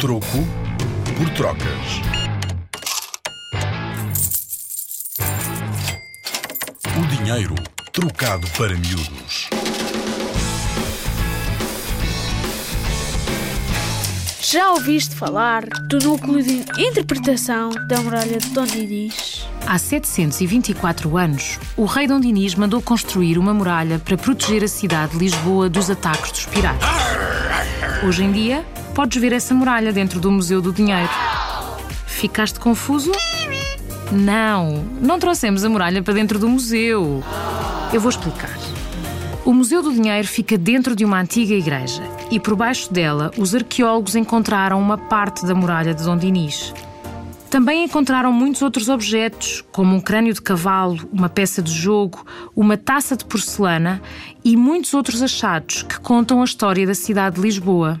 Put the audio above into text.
Troco por trocas. O dinheiro trocado para miúdos. Já ouviste falar do núcleo de interpretação da muralha de Dom Dinis? Há 724 anos, o rei Dom Dinis mandou construir uma muralha para proteger a cidade de Lisboa dos ataques dos piratas. Hoje em dia, podes ver essa muralha dentro do Museu do Dinheiro. Ficaste confuso? Não, não trouxemos a muralha para dentro do museu. Eu vou explicar. O Museu do Dinheiro fica dentro de uma antiga igreja e por baixo dela os arqueólogos encontraram uma parte da muralha de Dom Dinis. Também encontraram muitos outros objetos, como um crânio de cavalo, uma peça de jogo, uma taça de porcelana e muitos outros achados que contam a história da cidade de Lisboa.